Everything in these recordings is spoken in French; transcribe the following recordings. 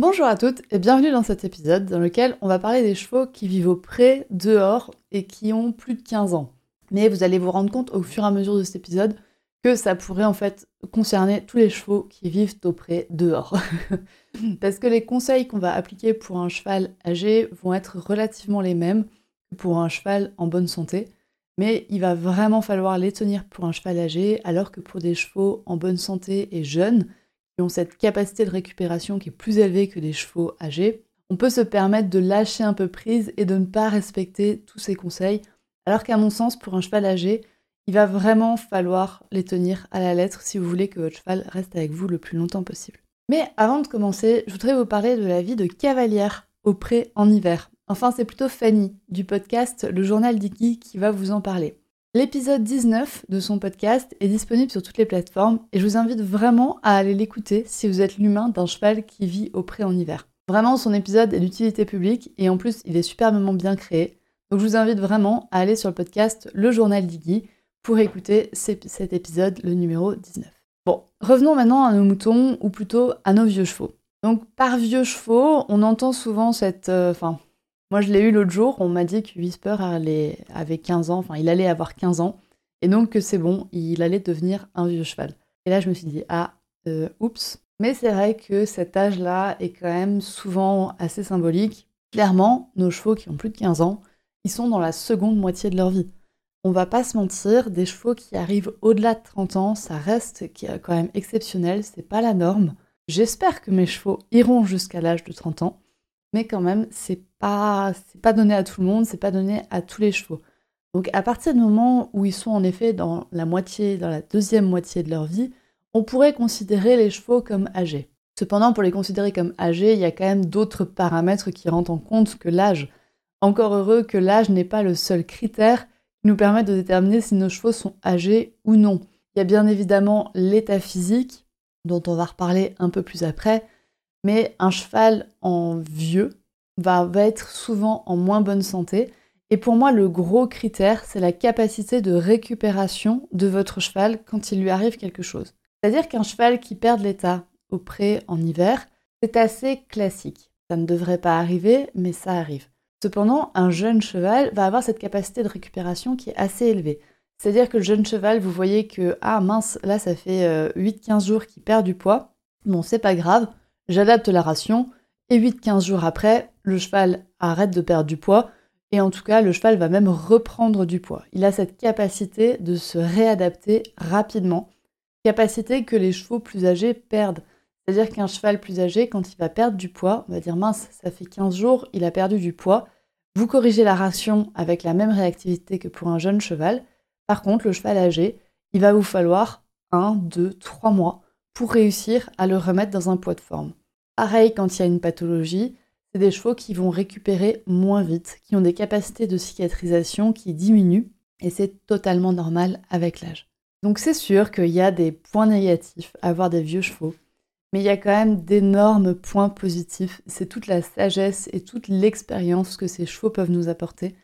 Bonjour à toutes et bienvenue dans cet épisode dans lequel on va parler des chevaux qui vivent au pré, dehors et qui ont plus de 15 ans. Mais vous allez vous rendre compte au fur et à mesure de cet épisode que ça pourrait en fait concerner tous les chevaux qui vivent au pré, dehors. Parce que les conseils qu'on va appliquer pour un cheval âgé vont être relativement les mêmes que pour un cheval en bonne santé. Mais il va vraiment falloir les tenir pour un cheval âgé, alors que pour des chevaux en bonne santé et jeunes, ont cette capacité de récupération qui est plus élevée que des chevaux âgés, on peut se permettre de lâcher un peu prise et de ne pas respecter tous ces conseils, alors qu'à mon sens, pour un cheval âgé, il va vraiment falloir les tenir à la lettre si vous voulez que votre cheval reste avec vous le plus longtemps possible. Mais avant de commencer, je voudrais vous parler de la vie de cavalière au pré en hiver. Enfin, c'est plutôt Fanny du podcast Le Journal d'Iki qui va vous en parler. L'épisode 19 de son podcast est disponible sur toutes les plateformes et je vous invite vraiment à aller l'écouter si vous êtes l'humain d'un cheval qui vit au pré en hiver. Vraiment, son épisode est d'utilité publique et en plus, il est superbement bien créé. Donc je vous invite vraiment à aller sur le podcast Le Journal d'Iggy pour écouter cet épisode, le numéro 19. Bon, revenons maintenant à nos moutons, ou plutôt à nos vieux chevaux. Donc par vieux chevaux, on entend souvent cette... Euh, enfin, moi, je l'ai eu l'autre jour, on m'a dit que Whisper avait 15 ans, enfin, il allait avoir 15 ans, et donc que c'est bon, il allait devenir un vieux cheval. Et là, je me suis dit, ah, euh, oups. Mais c'est vrai que cet âge-là est quand même souvent assez symbolique. Clairement, nos chevaux qui ont plus de 15 ans, ils sont dans la seconde moitié de leur vie. On va pas se mentir, des chevaux qui arrivent au-delà de 30 ans, ça reste quand même exceptionnel, c'est pas la norme. J'espère que mes chevaux iront jusqu'à l'âge de 30 ans, mais quand même, c'est pas, c'est pas donné à tout le monde, c'est pas donné à tous les chevaux. Donc à partir du moment où ils sont en effet dans la moitié, dans la deuxième moitié de leur vie, on pourrait considérer les chevaux comme âgés. Cependant, pour les considérer comme âgés, il y a quand même d'autres paramètres qui rentrent en compte que l'âge. Encore heureux que l'âge n'est pas le seul critère qui nous permet de déterminer si nos chevaux sont âgés ou non. Il y a bien évidemment l'état physique, dont on va reparler un peu plus après, mais un cheval en vieux va, être souvent en moins bonne santé. Et pour moi, le gros critère, c'est la capacité de récupération de votre cheval quand il lui arrive quelque chose. C'est-à-dire qu'un cheval qui perd l'état au pré en hiver, c'est assez classique. Ça ne devrait pas arriver, mais ça arrive. Cependant, un jeune cheval va avoir cette capacité de récupération qui est assez élevée. C'est-à-dire que le jeune cheval, vous voyez que, ah mince, là ça fait 8-15 euh, jours qu'il perd du poids. Bon, c'est pas grave, j'adapte la ration, et 8-15 jours après, le cheval arrête de perdre du poids, et en tout cas, le cheval va même reprendre du poids. Il a cette capacité de se réadapter rapidement, capacité que les chevaux plus âgés perdent. C'est-à-dire qu'un cheval plus âgé, quand il va perdre du poids, on va dire mince, ça fait 15 jours, il a perdu du poids. Vous corrigez la ration avec la même réactivité que pour un jeune cheval. Par contre, le cheval âgé, il va vous falloir 1, 2, 3 mois pour réussir à le remettre dans un poids de forme. Pareil quand il y a une pathologie, c'est des chevaux qui vont récupérer moins vite, qui ont des capacités de cicatrisation qui diminuent, et c'est totalement normal avec l'âge. Donc c'est sûr qu'il y a des points négatifs à avoir des vieux chevaux, mais il y a quand même d'énormes points positifs. C'est toute la sagesse et toute l'expérience que ces chevaux peuvent nous apporter.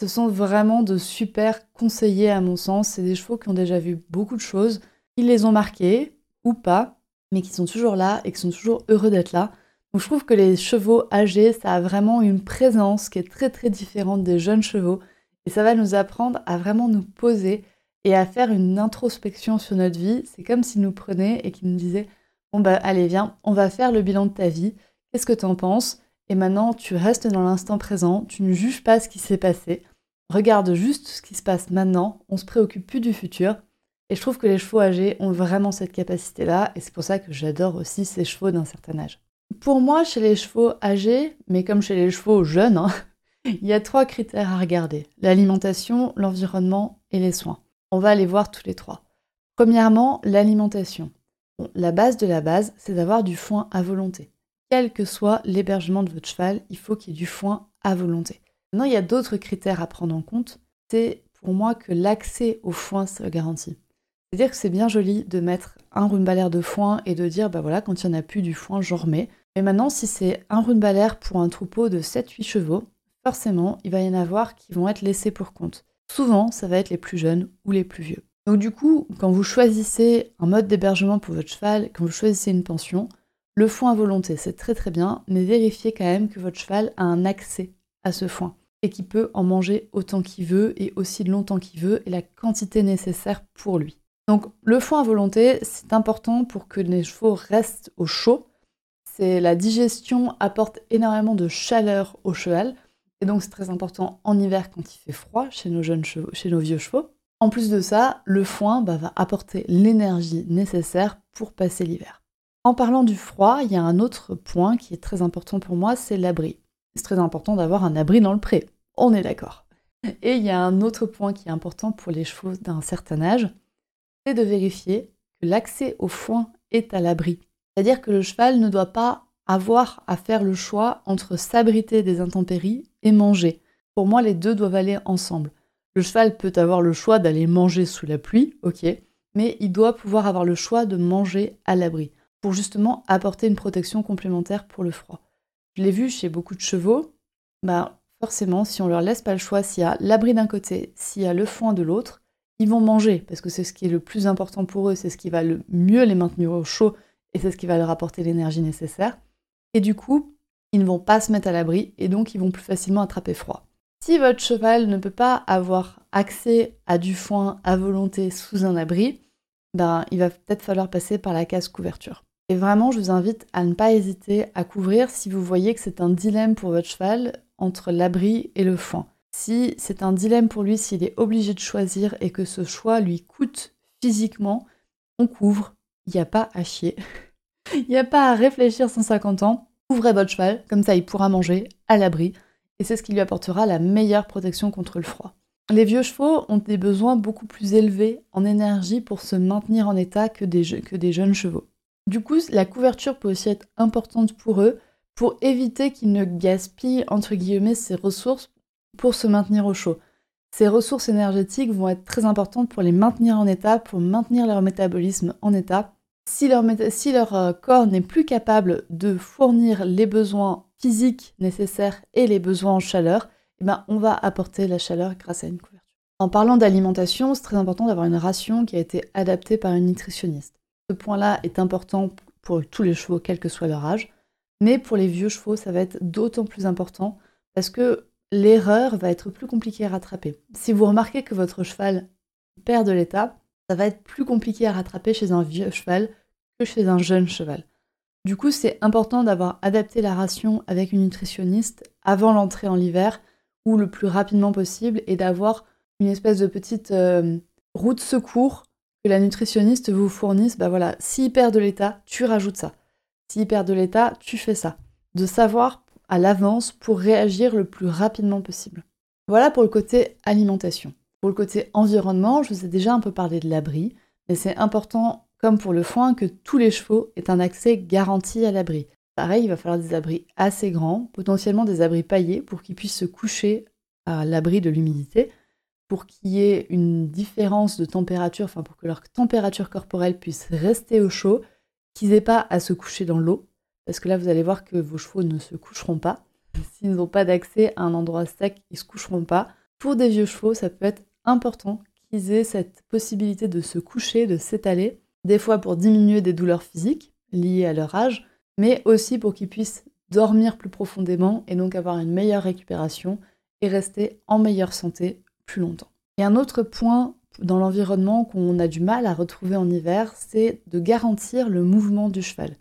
Ce sont vraiment de super conseillers à mon sens. C'est des chevaux qui ont déjà vu beaucoup de choses. Ils les ont marqués, ou pas, mais qui sont toujours là et qui sont toujours heureux d'être là. Donc je trouve que les chevaux âgés, ça a vraiment une présence qui est très très différente des jeunes chevaux. Et ça va nous apprendre à vraiment nous poser et à faire une introspection sur notre vie. C'est comme s'ils nous prenaient et qu'ils nous disaient Bon bah allez viens, on va faire le bilan de ta vie, qu'est-ce que tu en penses? Et maintenant tu restes dans l'instant présent, tu ne juges pas ce qui s'est passé, regarde juste ce qui se passe maintenant, on se préoccupe plus du futur et je trouve que les chevaux âgés ont vraiment cette capacité-là, et c'est pour ça que j'adore aussi ces chevaux d'un certain âge. Pour moi, chez les chevaux âgés, mais comme chez les chevaux jeunes, hein, il y a trois critères à regarder. L'alimentation, l'environnement et les soins. On va aller voir tous les trois. Premièrement, l'alimentation. la base de la base, c'est d'avoir du foin à volonté. quel que soit l'hébergement de votre cheval, il faut qu'il y ait du foin à volonté. Maintenant, il y a d'autres critères à prendre en compte. C'est pour moi que l'accès au foin soit garanti. C'est-à-dire que c'est bien joli de mettre un rumbalaire de foin et de dire, bah voilà, quand il n'y en a plus du foin, j'en remets. Mais maintenant, si c'est un rumbalaire pour un troupeau de 7-8 chevaux, forcément, il va y en avoir qui vont être laissés pour compte. Souvent, ça va être les plus jeunes ou les plus vieux. Donc du coup, quand vous choisissez un mode d'hébergement pour votre cheval, quand vous choisissez une pension, le foin à volonté, c'est très très bien, mais vérifiez quand même que votre cheval a un accès à ce foin et qu'il peut en manger autant qu'il veut et aussi longtemps qu'il veut et la quantité nécessaire pour lui. Donc le foin à volonté, c'est important pour que les chevaux restent au chaud. C'est la digestion apporte énormément de chaleur au cheval et donc c'est très important en hiver quand il fait froid chez nos jeunes chevaux, chez nos vieux chevaux. En plus de ça, le foin bah, va apporter l'énergie nécessaire pour passer l'hiver. En parlant du froid, il y a un autre point qui est très important pour moi, c'est l'abri. C'est très important d'avoir un abri dans le pré, on est d'accord. Et il y a un autre point qui est important pour les chevaux d'un certain âge, c'est de vérifier que l'accès au foin est à l'abri. C'est-à-dire que le cheval ne doit pas avoir à faire le choix entre s'abriter des intempéries et manger. Pour moi, les deux doivent aller ensemble. Le cheval peut avoir le choix d'aller manger sous la pluie, ok, mais il doit pouvoir avoir le choix de manger à l'abri pour justement apporter une protection complémentaire pour le froid. Je l'ai vu chez beaucoup de chevaux, bah forcément, si on leur laisse pas le choix, s'il y a l'abri d'un côté, s'il y a le foin de l'autre, ils vont manger parce que c'est ce qui est le plus important pour eux, c'est ce qui va le mieux les maintenir au chaud et c'est ce qui va leur apporter l'énergie nécessaire. Et du coup, ils ne vont pas se mettre à l'abri et donc ils vont plus facilement attraper froid. Si votre cheval ne peut pas avoir accès à du foin à volonté sous un abri, ben, il va peut-être falloir passer par la case couverture. Et vraiment, je vous invite à ne pas hésiter à couvrir si vous voyez que c'est un dilemme pour votre cheval entre l'abri et le foin. Si c'est un dilemme pour lui, s'il est obligé de choisir et que ce choix lui coûte physiquement, on couvre. Il n'y a pas à chier. Il n'y a pas à réfléchir 150 ans. Couvrez votre cheval, comme ça il pourra manger à l'abri. Et c'est ce qui lui apportera la meilleure protection contre le froid. Les vieux chevaux ont des besoins beaucoup plus élevés en énergie pour se maintenir en état que des, jeunes chevaux. Du coup, la couverture peut aussi être importante pour eux pour éviter qu'ils ne gaspillent entre guillemets ses ressources pour se maintenir au chaud. Ces ressources énergétiques vont être très importantes pour les maintenir en état, pour maintenir leur métabolisme en état. Si leur, euh, corps n'est plus capable de fournir les besoins physiques nécessaires et les besoins en chaleur, eh ben, on va apporter la chaleur grâce à une couverture. En parlant d'alimentation, c'est très important d'avoir une ration qui a été adaptée par une nutritionniste. Ce point-là est important pour tous les chevaux, quel que soit leur âge, mais pour les vieux chevaux, ça va être d'autant plus important parce que l'erreur va être plus compliquée à rattraper. Si vous remarquez que votre cheval perd de l'état, ça va être plus compliqué à rattraper chez un vieux cheval que chez un jeune cheval. Du coup, c'est important d'avoir adapté la ration avec une nutritionniste avant l'entrée en l'hiver ou le plus rapidement possible et d'avoir une espèce de petite euh, route secours que la nutritionniste vous fournisse, bah voilà, s'il perd de l'état, tu rajoutes ça. S'il perd de l'état, tu fais ça. De savoir à l'avance pour réagir le plus rapidement possible. Voilà pour le côté alimentation. Pour le côté environnement, je vous ai déjà un peu parlé de l'abri, mais c'est important, comme pour le foin, que tous les chevaux aient un accès garanti à l'abri. Pareil, il va falloir des abris assez grands, potentiellement des abris paillés pour qu'ils puissent se coucher à l'abri de l'humidité, pour qu'il y ait une différence de température, enfin pour que leur température corporelle puisse rester au chaud, qu'ils n'aient pas à se coucher dans l'eau, parce que là vous allez voir que vos chevaux ne se coucheront pas. S'ils n'ont pas d'accès à un endroit sec, ils ne se coucheront pas. Pour des vieux chevaux, ça peut être important qu'ils aient cette possibilité de se coucher, de s'étaler, des fois pour diminuer des douleurs physiques liées à leur âge, mais aussi pour qu'ils puissent dormir plus profondément et donc avoir une meilleure récupération et rester en meilleure santé plus longtemps. Et un autre point dans l'environnement qu'on a du mal à retrouver en hiver, c'est de garantir le mouvement du cheval.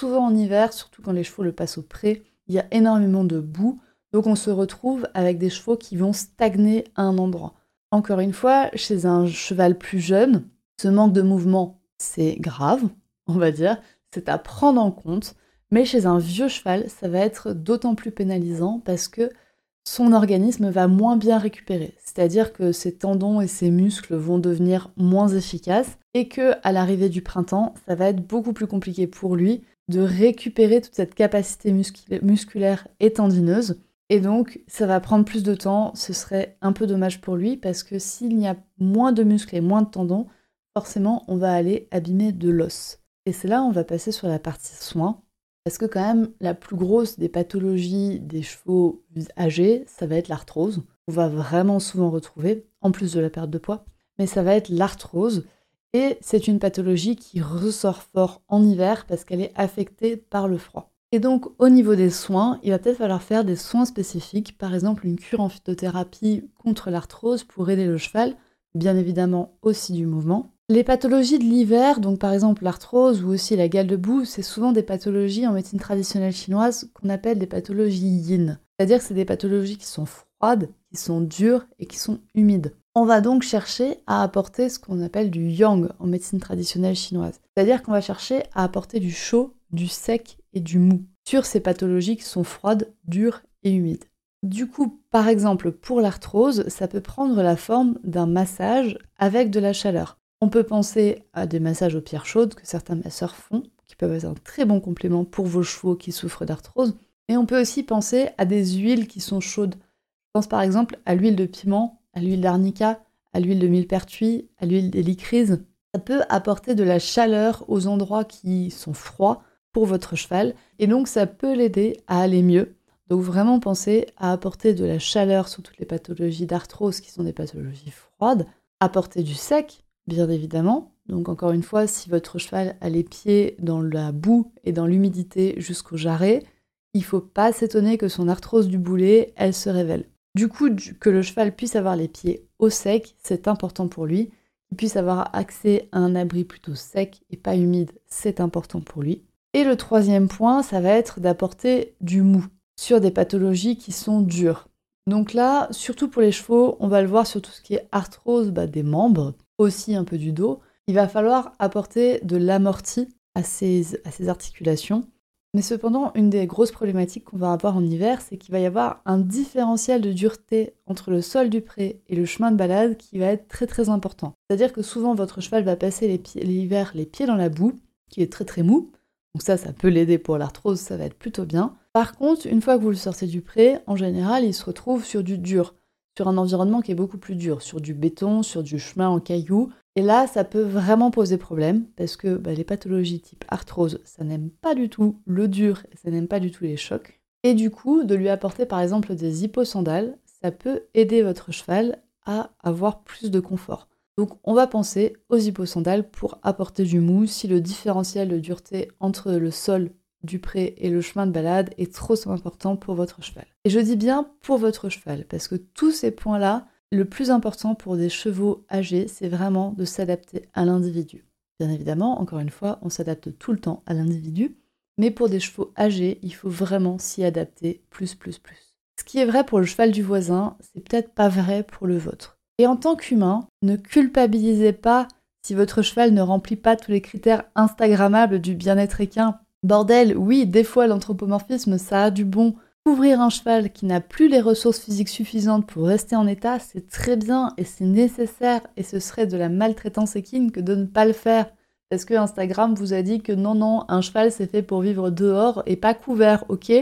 Souvent en hiver, surtout quand les chevaux le passent au pré, il y a énormément de boue, donc on se retrouve avec des chevaux qui vont stagner à un endroit. Encore une fois, chez un cheval plus jeune, ce manque de mouvement, c'est grave, on va dire, c'est à prendre en compte, mais chez un vieux cheval, ça va être d'autant plus pénalisant parce que son organisme va moins bien récupérer. C'est-à-dire que ses tendons et ses muscles vont devenir moins efficaces et que à l'arrivée du printemps, ça va être beaucoup plus compliqué pour lui de récupérer toute cette capacité musculaire et tendineuse. Et donc, ça va prendre plus de temps. Ce serait un peu dommage pour lui parce que s'il y a moins de muscles et moins de tendons, forcément, on va aller abîmer de l'os. Et c'est là on va passer sur la partie soins. Parce que quand même, la plus grosse des pathologies des chevaux âgés, ça va être l'arthrose. On va vraiment souvent retrouver, en plus de la perte de poids. Mais ça va être l'arthrose. Et c'est une pathologie qui ressort fort en hiver parce qu'elle est affectée par le froid. Et donc au niveau des soins, il va peut-être falloir faire des soins spécifiques, par exemple une cure en phytothérapie contre l'arthrose pour aider le cheval, bien évidemment aussi du mouvement. Les pathologies de l'hiver, donc par exemple l'arthrose ou aussi la gale de boue, c'est souvent des pathologies en médecine traditionnelle chinoise qu'on appelle des pathologies yin. C'est-à-dire que c'est des pathologies qui sont froides, qui sont dures et qui sont humides. On va donc chercher à apporter ce qu'on appelle du yang en médecine traditionnelle chinoise. C'est-à-dire qu'on va chercher à apporter du chaud, du sec et du mou sur ces pathologies qui sont froides, dures et humides. Du coup, par exemple, pour l'arthrose, ça peut prendre la forme d'un massage avec de la chaleur. On peut penser à des massages aux pierres chaudes que certains masseurs font, qui peuvent être un très bon complément pour vos chevaux qui souffrent d'arthrose. Et on peut aussi penser à des huiles qui sont chaudes. Je pense par exemple à l'huile de piment à l'huile d'arnica, à l'huile de millepertuis, à l'huile d'hélicryse. Ça peut apporter de la chaleur aux endroits qui sont froids pour votre cheval et donc ça peut l'aider à aller mieux. Donc vraiment pensez à apporter de la chaleur sur toutes les pathologies d'arthrose qui sont des pathologies froides, apporter du sec bien évidemment. Donc encore une fois, si votre cheval a les pieds dans la boue et dans l'humidité jusqu'au jarret, il ne faut pas s'étonner que son arthrose du boulet, elle se révèle. Du coup, que le cheval puisse avoir les pieds au sec, c'est important pour lui. Qu'il puisse avoir accès à un abri plutôt sec et pas humide, c'est important pour lui. Et le troisième point, ça va être d'apporter du mou sur des pathologies qui sont dures. Donc là, surtout pour les chevaux, on va le voir sur tout ce qui est arthrose bah, des membres, aussi un peu du dos. Il va falloir apporter de l'amorti à ces articulations mais cependant, une des grosses problématiques qu'on va avoir en hiver, c'est qu'il va y avoir un différentiel de dureté entre le sol du pré et le chemin de balade qui va être très très important. C'est-à-dire que souvent votre cheval va passer l'hiver les, pieds dans la boue, qui est très très mou. Donc ça, ça peut l'aider pour l'arthrose, ça va être plutôt bien. Par contre, une fois que vous le sortez du pré, en général, il se retrouve sur du dur, sur un environnement qui est beaucoup plus dur, sur du béton, sur du chemin en cailloux, et là, ça peut vraiment poser problème parce que bah, les pathologies type arthrose, ça n'aime pas du tout le dur ça n'aime pas du tout les chocs. Et du coup, de lui apporter par exemple des hyposandales, ça peut aider votre cheval à avoir plus de confort. Donc on va penser aux hyposandales pour apporter du mou si le différentiel de dureté entre le sol du pré et le chemin de balade est trop important pour votre cheval. Et je dis bien pour votre cheval parce que tous ces points-là, le plus important pour des chevaux âgés, c'est vraiment de s'adapter à l'individu. Bien évidemment, encore une fois, on s'adapte tout le temps à l'individu, mais pour des chevaux âgés, il faut vraiment s'y adapter plus, plus, plus. Ce qui est vrai pour le cheval du voisin, c'est peut-être pas vrai pour le vôtre. Et en tant qu'humain, ne culpabilisez pas si votre cheval ne remplit pas tous les critères instagrammables du bien-être équin. Bordel, oui, des fois l'anthropomorphisme, ça a du bon, Couvrir un cheval qui n'a plus les ressources physiques suffisantes pour rester en état, c'est très bien et c'est nécessaire et ce serait de la maltraitance équine que de ne pas le faire. Parce que Instagram vous a dit que non, non, un cheval c'est fait pour vivre dehors et pas couvert, ok?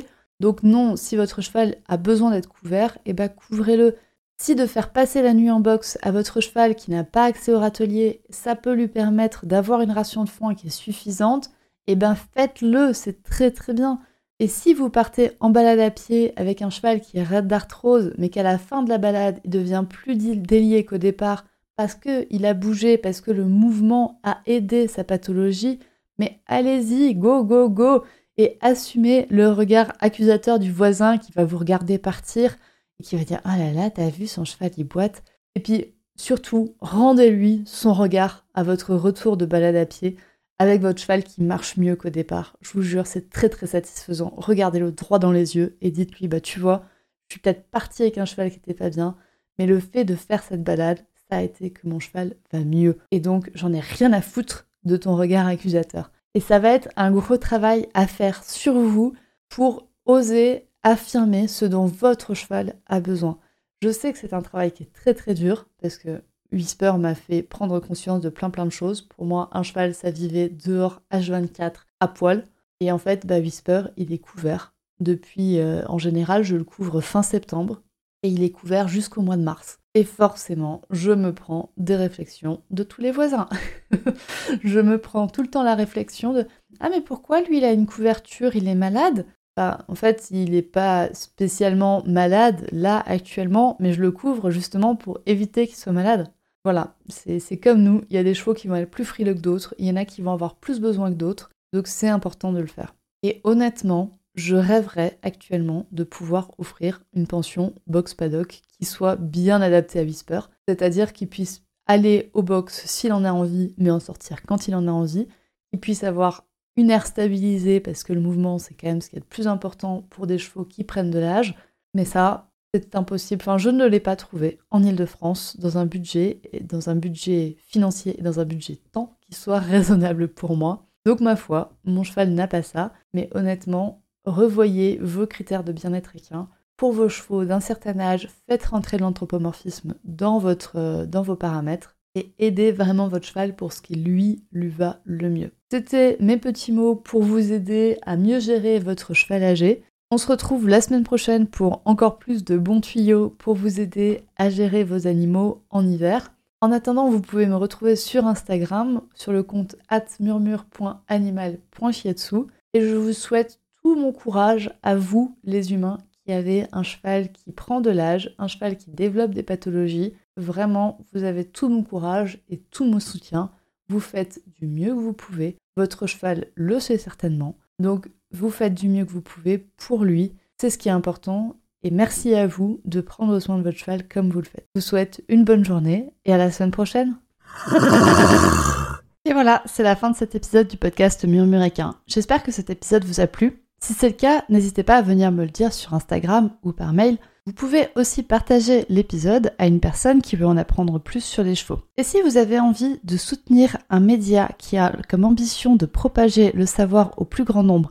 Donc non, si votre cheval a besoin d'être couvert, et eh ben couvrez-le. Si de faire passer la nuit en boxe à votre cheval qui n'a pas accès au râtelier, ça peut lui permettre d'avoir une ration de foin qui est suffisante, eh ben faites-le, c'est très très bien. Et si vous partez en balade à pied avec un cheval qui est raide d'arthrose, mais qu'à la fin de la balade, il devient plus délié qu'au départ parce qu'il a bougé, parce que le mouvement a aidé sa pathologie, mais allez-y, go, go, go, et assumez le regard accusateur du voisin qui va vous regarder partir et qui va dire Ah là là, t'as vu son cheval, il boite. Et puis surtout, rendez-lui son regard à votre retour de balade à pied avec votre cheval qui marche mieux qu'au départ. Je vous jure, c'est très très satisfaisant. Regardez-le droit dans les yeux et dites-lui, bah tu vois, je suis peut-être partie avec un cheval qui n'était pas bien, mais le fait de faire cette balade, ça a été que mon cheval va mieux. Et donc, j'en ai rien à foutre de ton regard accusateur. Et ça va être un gros travail à faire sur vous pour oser affirmer ce dont votre cheval a besoin. Je sais que c'est un travail qui est très très dur parce que Whisper m'a fait prendre conscience de plein plein de choses. Pour moi, un cheval, ça vivait dehors H24 à poil. Et en fait, bah, Whisper, il est couvert depuis, euh, en général, je le couvre fin septembre et il est couvert jusqu'au mois de mars. Et forcément, je me prends des réflexions de tous les voisins. je me prends tout le temps la réflexion de Ah, mais pourquoi lui, il a une couverture, il est malade? Bah, En fait, il n'est pas spécialement malade là actuellement, mais je le couvre justement pour éviter qu'il soit malade. Voilà, c'est comme nous, il y a des chevaux qui vont être plus frileux que d'autres, il y en a qui vont avoir plus besoin que d'autres, donc c'est important de le faire. Et honnêtement, je rêverais actuellement de pouvoir offrir une pension box paddock qui soit bien adaptée à Whisper, c'est-à-dire qu'il puisse aller au box s'il en a envie, mais en sortir quand il en a envie, qu'il puisse avoir une aire stabilisée parce que le mouvement c'est quand même ce qui est le plus important pour des chevaux qui prennent de l'âge, mais ça c'est impossible. Enfin, je ne l'ai pas trouvé en Ile-de-France dans un budget, dans un budget financier et dans un budget temps qui soit raisonnable pour moi. Donc ma foi, mon cheval n'a pas ça, mais honnêtement, revoyez vos critères de bien-être équin. Pour vos chevaux d'un certain âge, faites rentrer l'anthropomorphisme dans, euh, dans vos paramètres et aidez vraiment votre cheval pour ce qui lui, lui va le mieux. C'était mes petits mots pour vous aider à mieux gérer votre cheval âgé. On se retrouve la semaine prochaine pour encore plus de bons tuyaux pour vous aider à gérer vos animaux en hiver. En attendant, vous pouvez me retrouver sur Instagram, sur le compte atmurmure.animal.chiatsu. Et je vous souhaite tout mon courage à vous, les humains, qui avez un cheval qui prend de l'âge, un cheval qui développe des pathologies. Vraiment, vous avez tout mon courage et tout mon soutien. Vous faites du mieux que vous pouvez. Votre cheval le sait certainement. Donc, vous faites du mieux que vous pouvez pour lui. C'est ce qui est important et merci à vous de prendre soin de votre cheval comme vous le faites. Je vous souhaite une bonne journée et à la semaine prochaine. et voilà, c'est la fin de cet épisode du podcast Murmuréquin. J'espère que cet épisode vous a plu. Si c'est le cas, n'hésitez pas à venir me le dire sur Instagram ou par mail. Vous pouvez aussi partager l'épisode à une personne qui veut en apprendre plus sur les chevaux. Et si vous avez envie de soutenir un média qui a comme ambition de propager le savoir au plus grand nombre